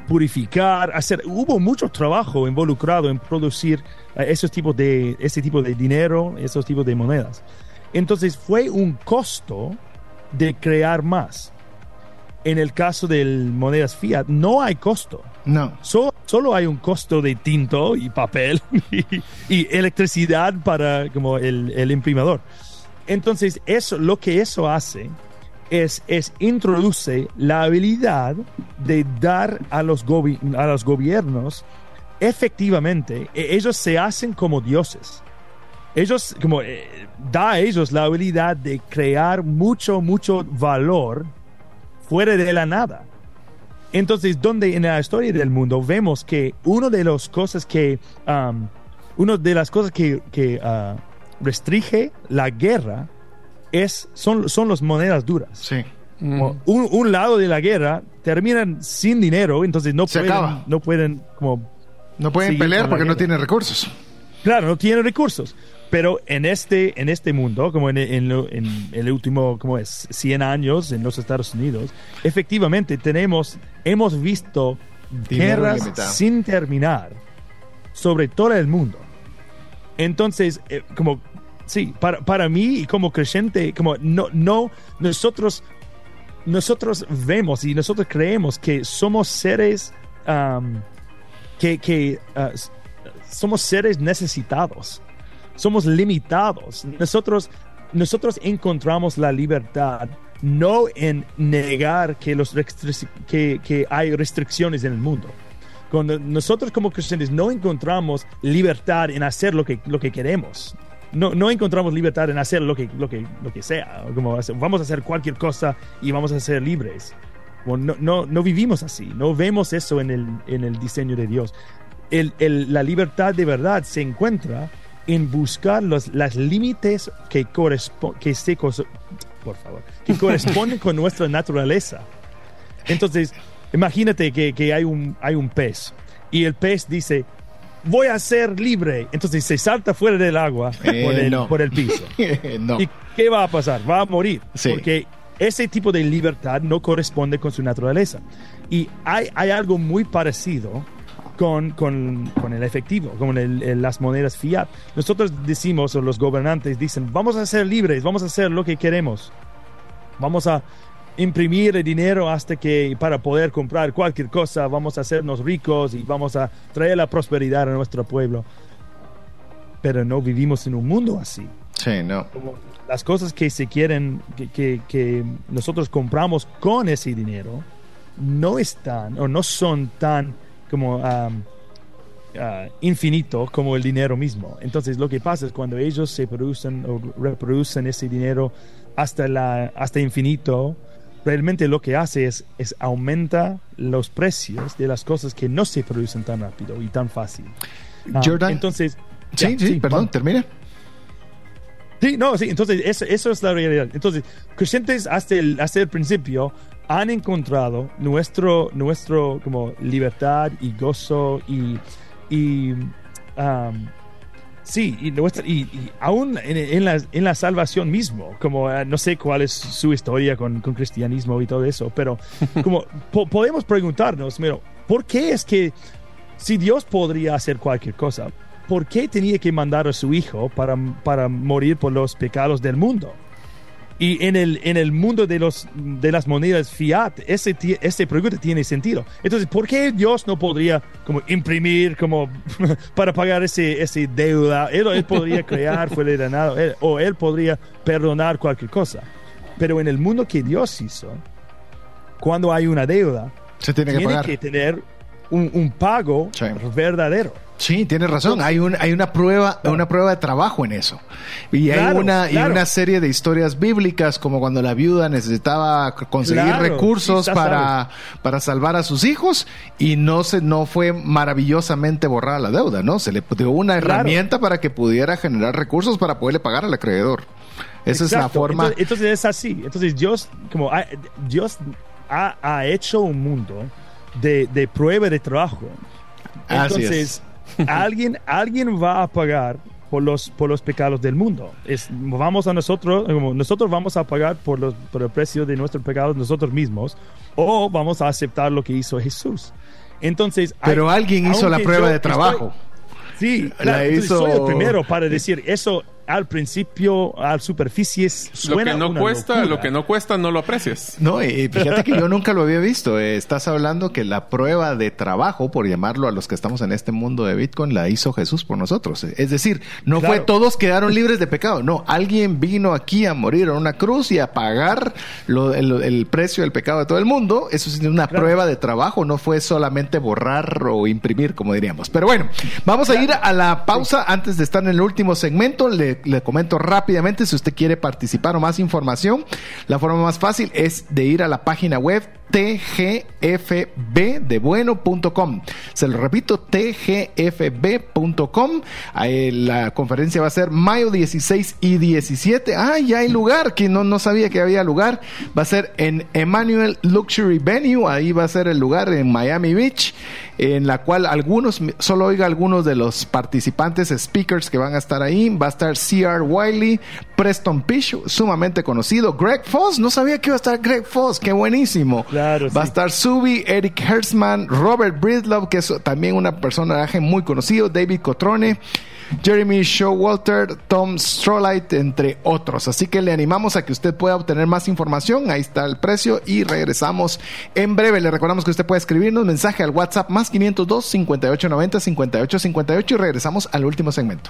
purificar, hacer. Hubo mucho trabajo involucrado en producir esos tipos de, ese tipo de dinero, esos tipos de monedas. Entonces fue un costo de crear más. En el caso de monedas fiat, no hay costo. No. So, solo hay un costo de tinto y papel y, y electricidad para como el, el, imprimador. Entonces, eso, lo que eso hace es, es introduce la habilidad de dar a los, a los gobiernos efectivamente, ellos se hacen como dioses. Ellos, como, eh, da a ellos la habilidad de crear mucho, mucho valor fuera de la nada. Entonces, donde en la historia del mundo vemos que una de las cosas que, um, de las cosas que, que uh, restringe la guerra es, son, son las monedas duras. Sí. Mm. Un, un, lado de la guerra terminan sin dinero, entonces no Se pueden, acaba. no pueden como No pueden pelear porque no tienen recursos. Claro, no tienen recursos. Pero en este, en este mundo, como en, en, en, el último, como es, 100 años en los Estados Unidos, efectivamente tenemos, hemos visto Dinero guerras ilimitado. sin terminar sobre todo el mundo. Entonces, eh, como, sí, para, para mí como creyente, como no, no, nosotros, nosotros vemos y nosotros creemos que somos seres que, que uh, somos seres necesitados somos limitados. Nosotros, nosotros encontramos la libertad no en negar que, los que, que hay restricciones en el mundo. Cuando nosotros como creyentes no encontramos libertad en hacer lo que, lo que queremos. No, no encontramos libertad en hacer lo que, lo que, lo que sea. Como vamos a hacer cualquier cosa y vamos a ser libres. Bueno, no, no, no vivimos así. No vemos eso en el, en el diseño de Dios. El, el, la libertad de verdad se encuentra en buscar los las límites que corresponden que se por favor que corresponden con nuestra naturaleza entonces imagínate que, que, hay un hay un pez y el pez dice voy a ser libre entonces se salta fuera del agua Eh, por, el, no. por el piso no. y qué va a pasar va a morir Sí. porque ese tipo de libertad no corresponde con su naturaleza y hay hay algo muy parecido con, con, con, el efectivo, con el, el, las monedas fiat. Nosotros decimos, o los gobernantes dicen, vamos a ser libres, vamos a hacer lo que queremos. Vamos a imprimir el dinero hasta que para poder comprar cualquier cosa, vamos a hacernos ricos y vamos a traer la prosperidad a nuestro pueblo. Pero no vivimos en un mundo así. Sí, no. Como las cosas que se quieren, que, que, que nosotros compramos con ese dinero, no están o no son tan como um, uh, infinito como el dinero mismo. Entonces lo que pasa es cuando ellos se producen o reproducen ese dinero hasta, la, hasta infinito, realmente lo que hace es, es aumenta los precios de las cosas que no se producen tan rápido y tan fácil. Um, Jordan. Entonces... Sí, ya, sí, sí, perdón, vamos. termina. Sí, no, sí, entonces eso, eso, es la realidad. Entonces, creyentes hasta el, hasta el principio han encontrado nuestro, nuestro como libertad y gozo y, y um, sí, y, y, y aún en, en, la, en, la, salvación mismo, como uh, no sé cuál es su historia con, con cristianismo y todo eso, pero como po podemos preguntarnos, pero, ¿por qué es que si Dios podría hacer cualquier cosa, ¿por qué tenía que mandar a su hijo para, para morir por los pecados del mundo? Y en el, en el mundo de, los, de las monedas fiat, ese, ese pregunta tiene sentido. Entonces, ¿por qué Dios no podría como imprimir como para pagar ese, ese deuda? Él, él podría crear fuera de nada, él, o él podría perdonar cualquier cosa. Pero en el mundo que Dios hizo, cuando hay una deuda, se tiene que, tiene pagar. que tener un, un pago sí. verdadero. Sí, tienes razón. Hay, un, hay una prueba, una prueba de trabajo en eso. Y hay una, y una serie de historias bíblicas, como cuando la viuda necesitaba conseguir recursos para, para salvar a sus hijos, y no se, no fue maravillosamente borrada la deuda, ¿no? Se le dio una herramienta para que pudiera generar recursos para poderle pagar al acreedor. Esa es la forma. Entonces, es así. Entonces Dios, como Dios ha, ha, hecho un mundo de, de prueba de trabajo. Entonces, alguien, alguien va a pagar por los, por los pecados del mundo. Es, vamos a nosotros, nosotros vamos a pagar por, los, por el precio de nuestros pecados nosotros mismos o vamos a aceptar lo que hizo Jesús. Entonces, pero alguien hizo la prueba de trabajo. sí, la hizo... soy el primero para decir eso al principio, al superficie suena lo que no cuesta, lo que no cuesta no lo aprecias. No, y fíjate que yo nunca lo había visto. Eh, estás hablando que la prueba de trabajo, por llamarlo a los que estamos en este mundo de Bitcoin, la hizo Jesús por nosotros. Es decir, no fue todos quedaron libres de pecado. No, alguien vino aquí a morir en una cruz y a pagar el, precio del pecado de todo el mundo. Eso es una prueba de trabajo, no fue solamente borrar o imprimir, como diríamos. Pero bueno, vamos a ir a la pausa antes de estar en el último segmento. Le le, comento rápidamente si usted quiere participar o más información. La forma más fácil es de ir a la página web tgfbdebueno.com. Se lo repito, tgfb.com. La conferencia va a ser mayo 16 y 17. Ah, ya hay lugar, que no, no sabía que había lugar. Va a ser en Emmanuel Luxury Venue. Ahí va a ser el lugar en Miami Beach en la cual algunos, solo oiga algunos de los participantes, speakers que van a estar ahí. Va a estar C.R. Wiley, Preston Pish, sumamente conocido, Greg Foss, no sabía que iba a estar Greg Foss, qué buenísimo. va a estar Subi, Eric Hertzman, Robert Bridlove, que es también una personaje muy conocido, David Cotrone. Jeremy Showalter, Tom Strolight, entre otros. Así que le animamos a que usted pueda obtener más información. Ahí está el precio y regresamos en breve. Le recordamos que usted puede escribirnos mensaje al WhatsApp más 502 5890 5858 y regresamos al último segmento.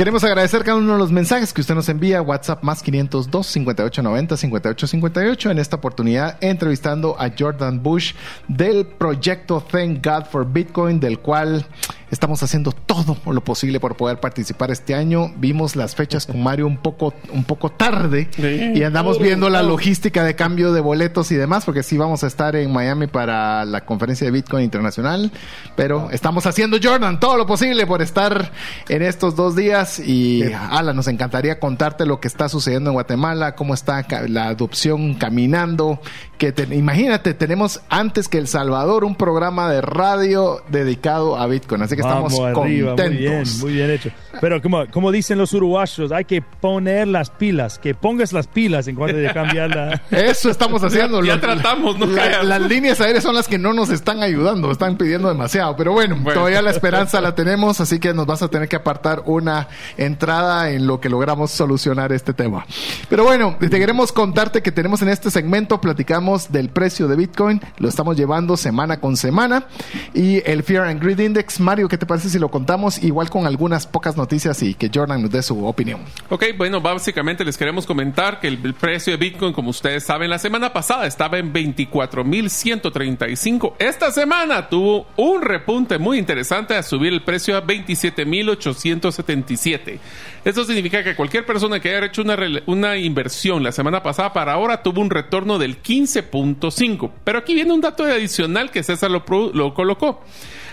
Queremos agradecer cada uno de los mensajes que usted nos envía. WhatsApp más 502 5890 5858. En esta oportunidad, entrevistando a Jordan Bush del proyecto Thank God for Bitcoin, del cual Estamos haciendo todo lo posible por poder participar este año. Vimos las fechas con Mario un poco, un poco tarde y andamos viendo la logística de cambio de boletos y demás, porque sí vamos a estar en Miami para la conferencia de Bitcoin Internacional, pero estamos haciendo, Jordan, todo lo posible por estar en estos dos días y, Ala, nos encantaría contarte lo que está sucediendo en Guatemala, cómo está la adopción caminando, que imagínate, tenemos antes que El Salvador un programa de radio dedicado a Bitcoin, así que estamos contentos. Muy bien, muy bien hecho. Pero como, como dicen los uruguayos, hay que poner las pilas, que pongas las pilas en cuanto de cambiar la... Eso estamos haciendo. ya, tratamos, ¿no? las líneas aéreas son las que no nos están ayudando, están pidiendo demasiado. Pero bueno, todavía la esperanza la tenemos, así que nos vas a tener que apartar una entrada en lo que logramos solucionar este tema. Pero bueno, te queremos contarte que tenemos en este segmento, platicamos del precio de Bitcoin, lo estamos llevando semana con semana. Y el Fear and Greed Index, Mario, ¿qué te parece si lo contamos? Igual con algunas pocas noticias y que Jordan nos dé su opinión. Ok, bueno, básicamente les queremos comentar que el, precio de Bitcoin, como ustedes saben, la semana pasada estaba en 24.135. Esta semana tuvo un repunte muy interesante a subir el precio a 27.877. Esto significa que cualquier persona que haya hecho una, una inversión la semana pasada para ahora tuvo un retorno del 15.5. Pero aquí viene un dato adicional que César lo, lo colocó.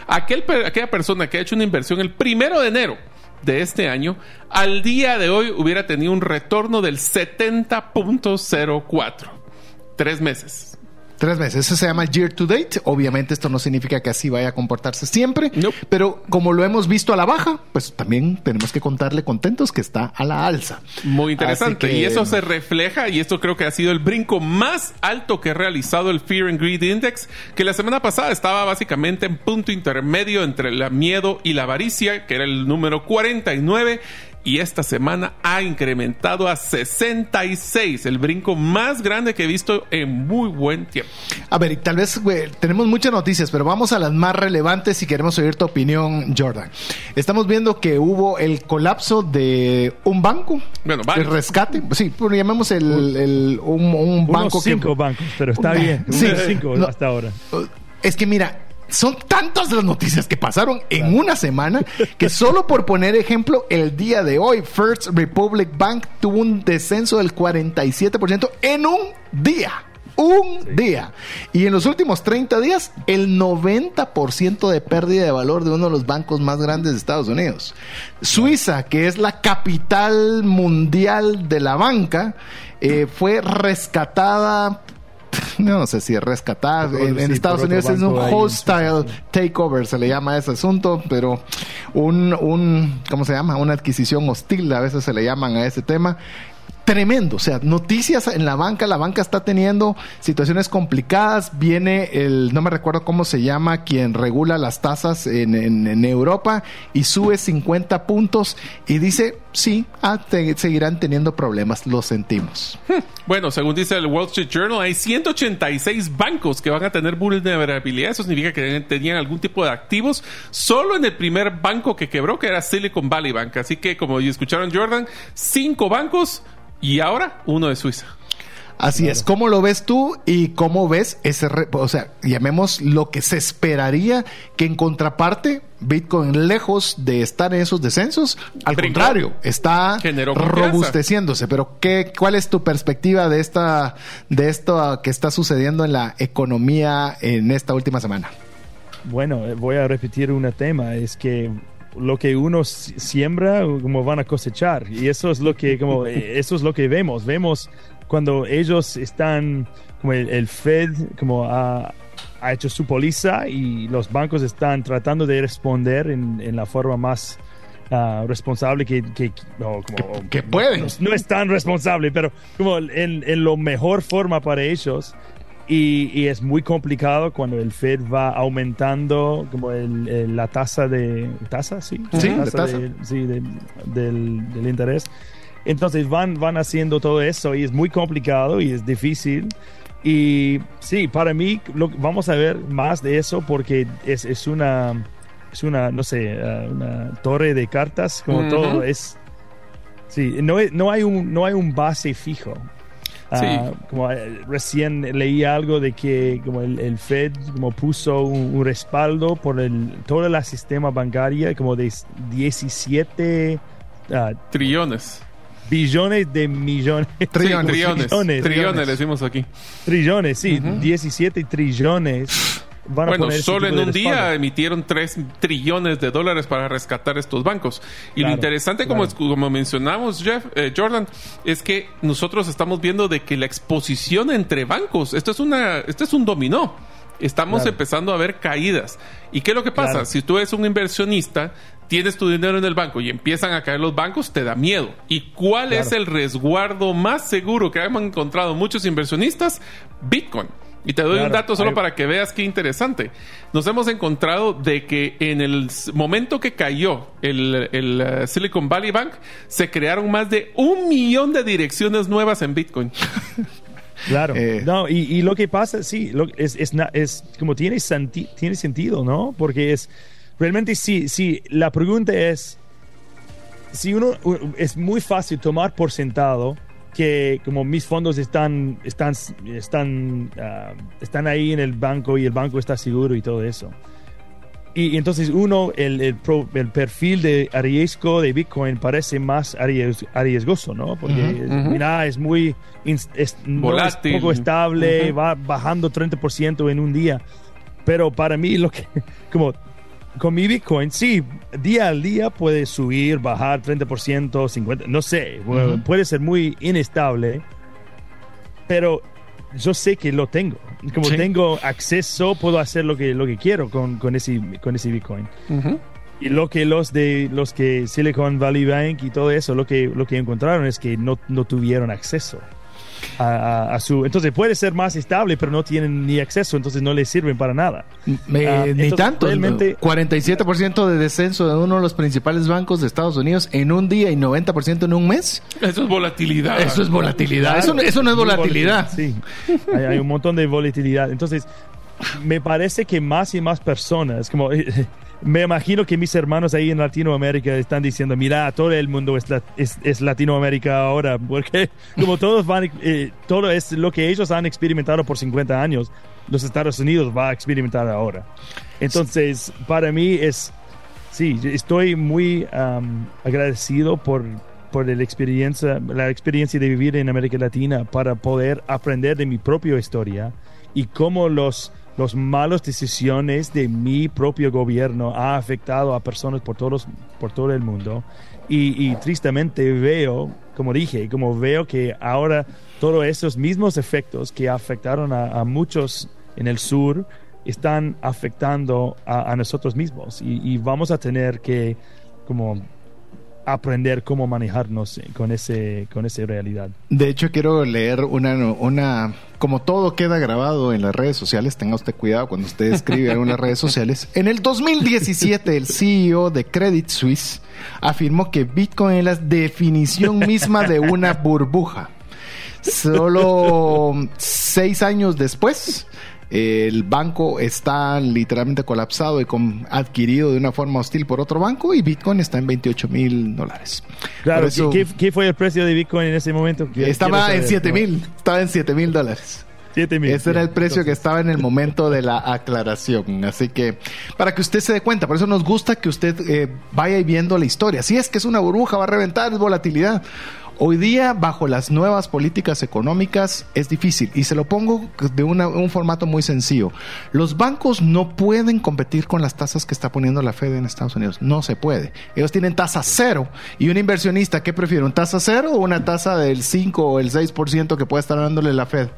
Aquel, aquella persona que ha hecho una inversión el primero de enero de este año, al día de hoy hubiera tenido un retorno del 70.04. Tres meses. Tres meses. Eso se llama year to date. Obviamente esto no significa que así vaya a comportarse siempre. Pero como lo hemos visto a la baja, pues también tenemos que contarle contentos que está a la alza. Muy interesante. Que- Y eso se refleja, y esto creo que ha sido el brinco más alto que ha realizado el Fear and Greed Index, que la semana pasada estaba básicamente en punto intermedio entre el miedo y la avaricia, que era el número 49. Y esta semana ha incrementado a 66, el brinco más grande que he visto en muy buen tiempo. A ver, y tal vez güey, tenemos muchas noticias, pero vamos a las más relevantes si queremos oír tu opinión, Jordan. Estamos viendo que hubo el colapso de un banco. Bueno, varios. El rescate. Sí, llamemos el, el- un, un banco Unos cinco que... bancos, pero está bien. Sí, cinco no. hasta ahora. Es que mira, son tantas las noticias que pasaron en una semana que solo por poner ejemplo, el día de hoy, First Republic Bank tuvo un descenso del 47% en un día. Un día. Y en los últimos 30 días, el 90% de pérdida de valor de uno de los bancos más grandes de Estados Unidos. Suiza, que es la capital mundial de la banca, eh, fue rescatada no sé si es rescatada. Por- En, Estados Unidos es un hostile takeover, se le llama a ese asunto, pero un, un, ¿cómo se llama? Una adquisición hostil, a veces se le llaman a ese tema. Tremendo, o sea, noticias en la banca, la banca está teniendo situaciones complicadas, viene el, no me recuerdo cómo se llama, quien regula las tasas en, en- Europa y sube 50 puntos y dice, sí, ah, seguirán teniendo problemas, lo sentimos. Bueno, según dice el Wall Street Journal, hay 186 bancos que van a tener vulnerabilidad. Eso significa que tenían algún tipo de activos solo en el primer banco que quebró, que era Silicon Valley Bank. Así que, como escucharon Jordan, cinco bancos y ahora uno de Suiza. Así es, ¿cómo lo ves tú y cómo ves ese, re- o sea, llamemos lo que se esperaría que en contraparte Bitcoin lejos de estar en esos descensos, al Brincó. contrario, está robusteciéndose, pero ¿qué, ¿cuál es tu perspectiva de esta de esto que está sucediendo en la economía en esta última semana? Bueno, eh, voy a repetir un tema, es que lo que uno si- siembra, como van a cosechar, y eso es lo que, como, eh, eso es lo que vemos. Vemos cuando ellos están, como el, el Fed, como ha, ha hecho su póliza y los bancos están tratando de responder en, en la forma más ah, responsable que, que, o como- Que pueden. no, no es tan responsable, pero como en, en lo mejor forma para ellos. Y, y es muy complicado cuando el Fed va aumentando como el, el- la tasa de tasa, sí, Sí, La tasa. de- sí, de- del, del interés. Entonces van van haciendo todo eso y es muy complicado y es difícil. Y sí, para mí lo, vamos a ver más de eso porque es, es una es una no sé uh, una torre de cartas como Ujú. todo es sí no, no hay un no hay un base fijo Sí. Ah, como eh, recién leí algo de que como el, el Fed como puso un, un respaldo por el todo el sistema bancario como de 17 ah, Trillones. billones de millones Trillones. Sí, trillones. Trillones. Trillones, le decimos aquí. trillones sí Ujú. 17 trillones van a Bueno, poner solo en un día emitieron 3 trillones de dólares para rescatar estos bancos. Y lo interesante, como, claro. como mencionamos, Jeff, eh, Jordan, es que nosotros estamos viendo de que la exposición entre bancos, esto es, una, esto es un dominó. Estamos Claro. empezando a ver caídas. ¿Y qué es lo que pasa? Si tú eres un inversionista, tienes tu dinero en el banco y empiezan a caer los bancos, te da miedo. ¿Y cuál es el resguardo más seguro que hemos encontrado muchos inversionistas? Bitcoin. Y te doy un dato solo hay- para que veas qué interesante. Nos hemos encontrado de que en el momento que cayó el, el, eh, Silicon Valley Bank, se crearon más de un millón de direcciones nuevas en Bitcoin. Claro. Eh. No, y, y lo que pasa, sí, lo- es, es, como tiene, senti- tiene sentido, ¿no? Porque es realmente sí, sí, la pregunta es, si uno, es muy fácil tomar por sentado que como mis fondos están, están, están, ah, están ahí en el banco y el banco está seguro y todo eso. Y, y entonces uno, el, el, pro- el perfil de riesgo de Bitcoin parece más arries- arriesgoso, ¿no? Porque, Ujú, ujú. mira, es muy... es, no es Volátil. poco estable, Ujú. va bajando 30% en un día. Pero para mí lo que... Como con mi Bitcoin, sí, día al día puede subir, bajar 30%, 50%, no sé, puede ser muy inestable, pero yo sé que lo tengo. Como tengo acceso, puedo hacer lo que, lo que quiero con, con, ese, con ese Bitcoin. Y lo que los de los que Silicon Valley Bank y todo eso, lo que, lo que encontraron es que no, no tuvieron acceso a, su... Entonces puede ser más estable, pero no tienen ni acceso, entonces no les sirven para nada. Ah, ni tanto. Realmente, 47% de descenso de uno de los principales bancos de Estados Unidos en un día y 90% en un mes. Eso es volatilidad. Eso es volatilidad. eso, no es volatilidad. Sí, hay, un montón de volatilidad. Entonces, me parece que más y más personas, como me imagino que mis hermanos ahí en Latinoamérica están diciendo, mira, todo el mundo es, Latinoamérica ahora, porque como todos van, eh, todo es lo que ellos han experimentado por 50 años, los Estados Unidos va a experimentar ahora. Entonces, para mí es, sí, estoy muy agradecido por, por la experiencia, la experiencia de vivir en América Latina para poder aprender de mi propia historia y cómo los los malas decisiones de mi propio gobierno ha afectado a personas por, todos, por todo el mundo. Y, tristemente veo, como dije, como veo que ahora todos esos mismos efectos que afectaron a, muchos en el sur están afectando a, nosotros mismos. Y, vamos a tener que como aprender cómo manejarnos con ese con esa realidad. De hecho, quiero leer una, una como todo queda grabado en las redes sociales, tenga usted cuidado cuando usted escribe en unas redes sociales. En el 2017, el CEO de Credit Suisse afirmó que Bitcoin es la definición misma de una burbuja. Solo seis años después, el banco está literalmente colapsado y adquirido de una forma hostil por otro banco y Bitcoin está en 28 mil dólares. Claro, ¿qué, fue el precio de Bitcoin en ese momento? Estaba en 7 mil, estaba en 7 mil dólares. Ese era el precio que estaba en el momento de la aclaración. Así que, para que usted se dé cuenta, por eso nos gusta que usted eh, vaya viendo la historia. Si es que es una burbuja, va a reventar, es volatilidad. Hoy día, bajo las nuevas políticas económicas, es difícil. Y se lo pongo de un formato muy sencillo. Los bancos no pueden competir con las tasas que está poniendo la Fed en Estados Unidos. No se puede. Ellos tienen tasa cero. Y un inversionista, ¿qué prefiere? ¿Un tasa cero o una tasa del 5 o el 6% que puede estar dándole la Fed?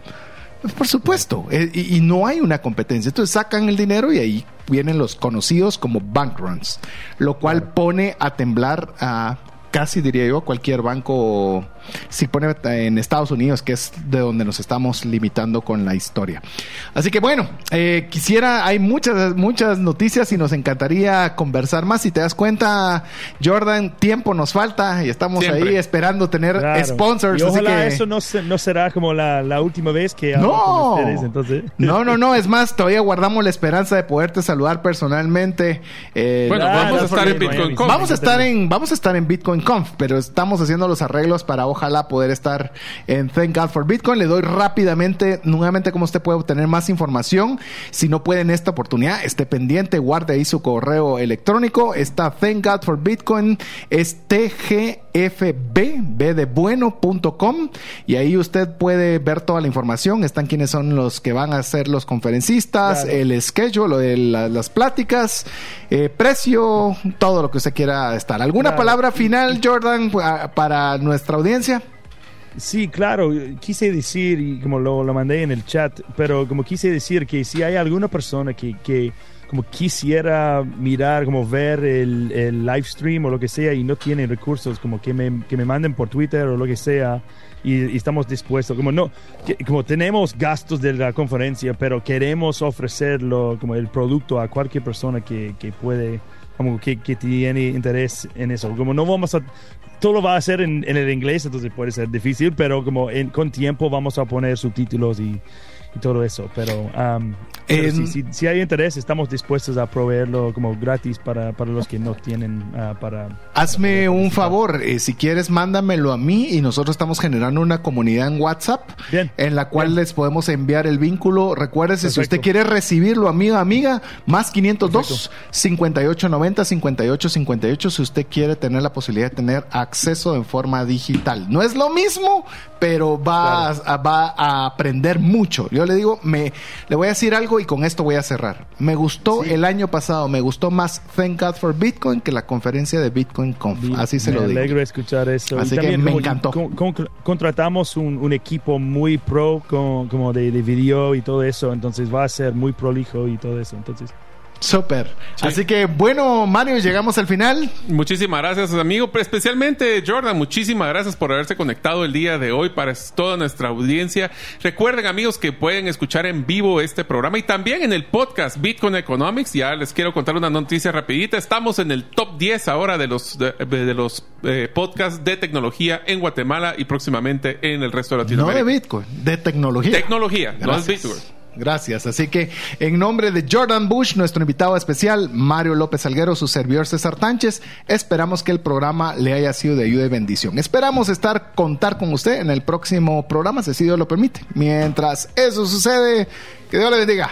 Pues por supuesto, eh, y, no hay una competencia. Entonces sacan el dinero y ahí vienen los conocidos como bank runs, lo cual pone a temblar a casi diría yo cualquier banco si pone en Estados Unidos, que es de donde nos estamos limitando con la historia. Así que bueno, eh, quisiera, hay muchas, muchas noticias y nos encantaría conversar más. Si te das cuenta, Jordan, tiempo nos falta y estamos ahí esperando tener sponsors. Y ojalá eso no, no, será como la, la, última vez que no. con ustedes. Entonces. No, no, no, es más, todavía guardamos la esperanza de poderte saludar personalmente. Eh, bueno, vamos a estar en Bitcoin Conf. Vamos a estar en, vamos a estar en Bitcoin Conf, pero estamos haciendo los arreglos para ojalá poder estar en Thank God for Bitcoin. Le doy rápidamente, nuevamente, cómo usted puede obtener más información. Si no puede en esta oportunidad, esté pendiente, guarde ahí su correo electrónico. Está Thank God for Bitcoin, es tgfb, de bueno.com y ahí usted puede ver toda la información. Están quienes son los que van a ser los conferencistas, el schedule, de las pláticas, eh, precio, todo lo que usted quiera estar. ¿Alguna palabra final, Jordan, para nuestra audiencia? Sí, claro, quise decir, y como lo, lo, mandé en el chat, pero como quise decir que si hay alguna persona que, que como quisiera mirar, como ver el, el, live stream o lo que sea y no tiene recursos, como que me, que me manden por Twitter o lo que sea y, estamos dispuestos, como no, como tenemos gastos de la conferencia, pero queremos ofrecerlo como el producto a cualquier persona que, que puede como que, que, tiene interés en eso. Como no vamos a todo va a ser en, el inglés, entonces puede ser difícil, pero como con tiempo vamos a poner subtítulos y, y todo eso. Pero, si, hay interés, estamos dispuestos a proveerlo como gratis para, para los que no tienen ah, para... Hazme un favor, eh, si quieres, mándamelo a mí y nosotros estamos generando una comunidad en WhatsApp en la cual les podemos enviar el vínculo. Recuérdese, si usted quiere recibirlo, amiga, amiga, más 502 5890 5858 si usted quiere tener la posibilidad de tener acceso en forma digital. No es lo mismo, pero va, a, va a aprender mucho Yo le digo, me, le voy a decir algo y con esto voy a cerrar. Me gustó el año pasado, me gustó más Thank God for Bitcoin que la conferencia de Bitcoin Conf. Así se lo digo. Me alegro escuchar eso. Así que me encantó. Con, con, contratamos un, un, equipo muy pro con, como de, de video y todo eso, entonces va a ser muy prolijo y todo eso. Entonces. Súper. Así que bueno, Mario, llegamos al final. Muchísimas gracias, amigo. Pero especialmente Jordan, muchísimas gracias por haberse conectado el día de hoy para toda nuestra audiencia. Recuerden, amigos, que pueden escuchar en vivo este programa y también en el podcast Bitcoin Economics. Ya les quiero contar una noticia rapidita. Estamos en el top 10 ahora de los, de, de los eh, podcasts de tecnología en Guatemala y próximamente en el resto de Latinoamérica. No de Bitcoin, de tecnología. Tecnología, Gracias. no es Bitcoin. Gracias. Así que en nombre de Jordan Bush, nuestro invitado especial, Mario López Alguero, su servidor César Tánchez, esperamos que el programa le haya sido de ayuda y bendición. Esperamos estar, contar con usted en el próximo programa, si Dios lo permite. Mientras eso sucede, que Dios le bendiga.